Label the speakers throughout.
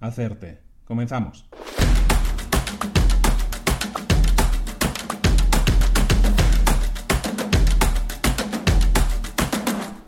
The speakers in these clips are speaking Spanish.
Speaker 1: hacerte. Comenzamos.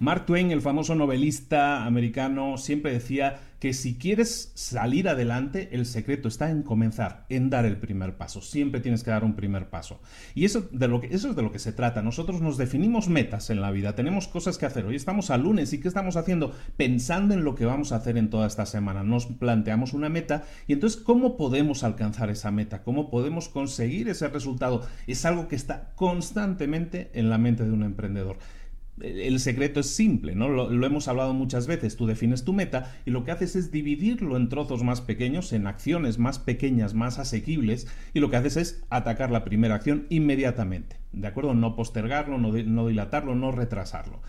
Speaker 1: Mark Twain, el famoso novelista americano, siempre decía que si quieres salir adelante, el secreto está en comenzar, en dar el primer paso. Siempre tienes que dar un primer paso. Y eso, es de lo que se trata. Nosotros nos definimos metas en la vida, tenemos cosas que hacer. Hoy estamos a lunes y ¿qué estamos haciendo? Pensando en lo que vamos a hacer en toda esta semana. Nos planteamos una meta y entonces, ¿cómo podemos alcanzar esa meta? ¿Cómo podemos conseguir ese resultado? Es algo que está constantemente en la mente de un emprendedor el secreto es simple, ¿no? Lo, hemos hablado muchas veces. Tú defines tu meta y lo que haces es dividirlo en trozos más pequeños, en acciones más pequeñas, más asequibles, y lo que haces es atacar la primera acción inmediatamente. ¿De acuerdo? No postergarlo, no, no dilatarlo, no retrasarlo.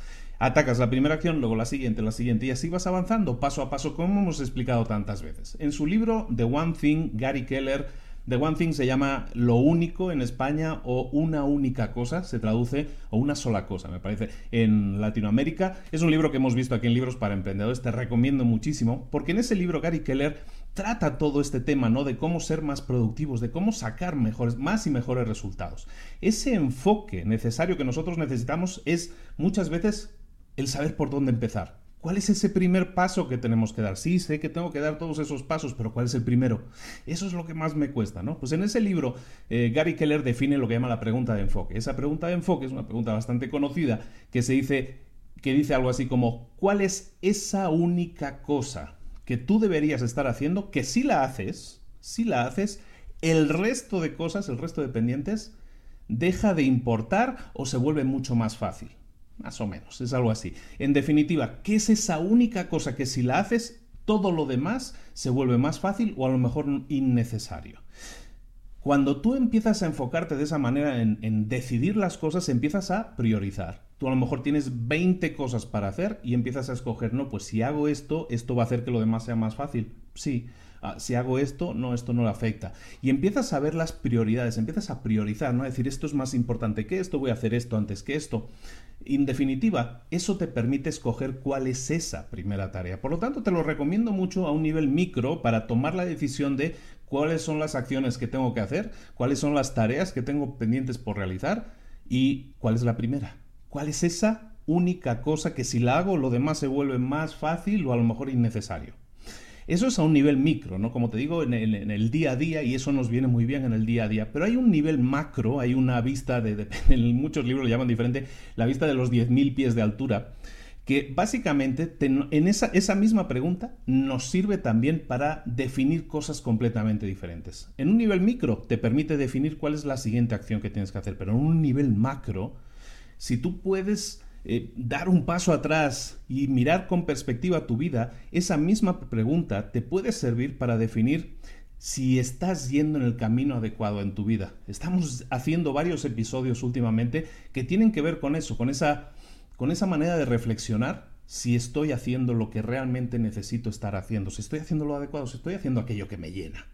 Speaker 1: Atacas la primera acción, luego la siguiente, la siguiente, y así vas avanzando paso a paso, como hemos explicado tantas veces. En su libro The One Thing, Gary Keller The One Thing se llama Lo único en España o una única cosa, se traduce, o una sola cosa, me parece, en Latinoamérica. Es un libro que hemos visto aquí en Libros para Emprendedores, te recomiendo muchísimo, porque en ese libro Gary Keller trata todo este tema, ¿no? De cómo ser más productivos, de cómo sacar mejores, más y mejores resultados. Ese enfoque necesario que nosotros necesitamos es muchas veces el saber por dónde empezar. ¿Cuál es ese primer paso que tenemos que dar? Sí, sé que tengo que dar todos esos pasos, pero ¿cuál es el primero? Eso es lo que más me cuesta, ¿no? Pues en ese libro, eh, Gary Keller define lo que llama la pregunta de enfoque. Esa pregunta de enfoque es una pregunta bastante conocida que se dice, que dice algo así como, ¿cuál es esa única cosa que tú deberías estar haciendo que si la haces, si la haces, el resto de cosas, el resto de pendientes, deja de importar o se vuelve mucho más fácil? Más o menos, es algo así. En definitiva, ¿qué es esa única cosa que si la haces, todo lo demás se vuelve más fácil o a lo mejor innecesario? Cuando tú empiezas a enfocarte de esa manera en, decidir las cosas, empiezas a priorizar. Tú a lo mejor tienes 20 cosas para hacer y empiezas a escoger, no, pues si hago esto, esto va a hacer que lo demás sea más fácil. Sí, ah, si hago esto, no, esto no le afecta. Y empiezas a ver las prioridades, empiezas a priorizar, ¿no? A decir, esto es más importante que esto, voy a hacer esto antes que esto. En definitiva, eso te permite escoger cuál es esa primera tarea. Por lo tanto, te lo recomiendo mucho a un nivel micro para tomar la decisión de cuáles son las acciones que tengo que hacer, cuáles son las tareas que tengo pendientes por realizar y cuál es la primera. ¿Cuál es esa única cosa que si la hago lo demás se vuelve más fácil o a lo mejor innecesario? Eso es a un nivel micro, ¿no? Como te digo, en el, día a día, y eso nos viene muy bien en el día a día. Pero hay un nivel macro, hay una vista de, en muchos libros lo llaman diferente, la vista de los 10.000 pies de altura, que básicamente en esa, esa misma pregunta nos sirve también para definir cosas completamente diferentes. En un nivel micro te permite definir cuál es la siguiente acción que tienes que hacer, pero en un nivel macro, si tú puedes eh, dar un paso atrás y mirar con perspectiva tu vida, esa misma pregunta te puede servir para definir si estás yendo en el camino adecuado en tu vida. Estamos haciendo varios episodios últimamente que tienen que ver con eso, con esa, con esa manera de reflexionar si estoy haciendo lo que realmente necesito estar haciendo, si estoy haciendo lo adecuado, si estoy haciendo aquello que me llena.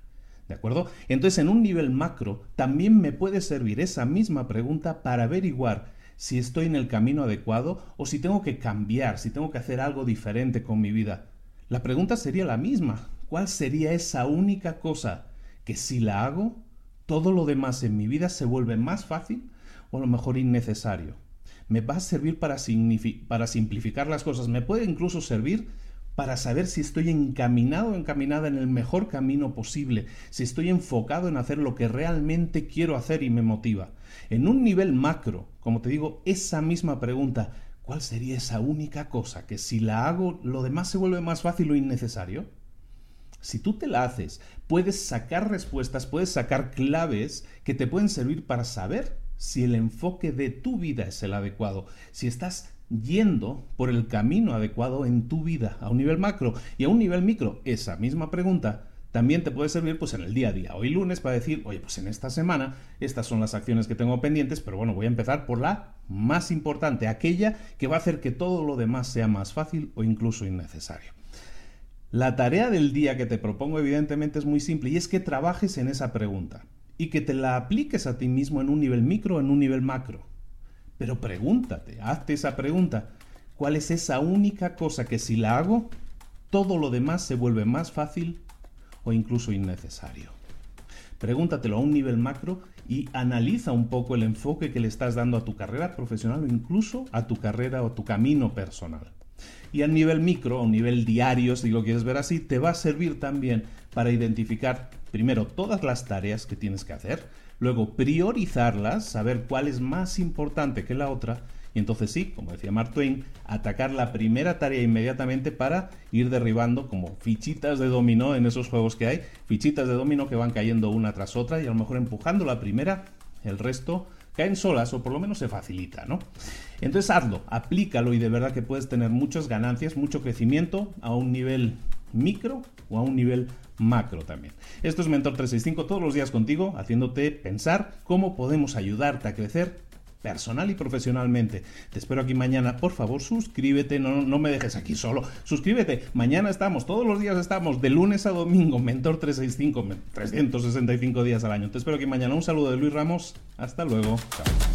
Speaker 1: ¿De acuerdo? Entonces, en un nivel macro, también me puede servir esa misma pregunta para averiguar si estoy en el camino adecuado o si tengo que cambiar, si tengo que hacer algo diferente con mi vida. La pregunta sería la misma. ¿Cuál sería esa única cosa que si la hago, todo lo demás en mi vida se vuelve más fácil o a lo mejor innecesario? Me va a servir para, para simplificar las cosas, me puede incluso servir para saber si estoy encaminado o encaminada en el mejor camino posible, si estoy enfocado en hacer lo que realmente quiero hacer y me motiva. En un nivel macro, como te digo, esa misma pregunta, ¿cuál sería esa única cosa que si la hago lo demás se vuelve más fácil o innecesario? Si tú te la haces, puedes sacar respuestas, puedes sacar claves que te pueden servir para saber si el enfoque de tu vida es el adecuado, si estás yendo por el camino adecuado en tu vida a un nivel macro y a un nivel micro. Esa misma pregunta también te puede servir pues en el día a día. Hoy lunes para decir, oye, pues en esta semana estas son las acciones que tengo pendientes, pero bueno, voy a empezar por la más importante, aquella que va a hacer que todo lo demás sea más fácil o incluso innecesario. La tarea del día que te propongo evidentemente es muy simple y es que trabajes en esa pregunta y que te la apliques a ti mismo en un nivel micro o en un nivel macro. Pero pregúntate, hazte esa pregunta. ¿Cuál es esa única cosa que si la hago, todo lo demás se vuelve más fácil o incluso innecesario? Pregúntatelo a un nivel macro y analiza un poco el enfoque que le estás dando a tu carrera profesional o incluso a tu carrera o tu camino personal. Y a nivel micro, a un nivel diario, si lo quieres ver así, te va a servir también para identificar primero todas las tareas que tienes que hacer, luego priorizarlas, saber cuál es más importante que la otra, y entonces sí, como decía Mark Twain, atacar la primera tarea inmediatamente para ir derribando como fichitas de dominó en esos juegos que hay, fichitas de dominó que van cayendo una tras otra y a lo mejor empujando la primera, el resto caen solas o por lo menos se facilita, ¿no? Entonces hazlo, aplícalo y de verdad que puedes tener muchas ganancias, mucho crecimiento a un nivel micro o a un nivel macro también. Esto es Mentor 365 todos los días contigo, haciéndote pensar cómo podemos ayudarte a crecer personal y profesionalmente. Te espero aquí mañana. Por favor, suscríbete, no, no me dejes aquí solo. Suscríbete. Mañana estamos, todos los días estamos, de lunes a domingo, Mentor 365, 365 días al año. Te espero aquí mañana. Un saludo de Luis Ramos. Hasta luego. Chao.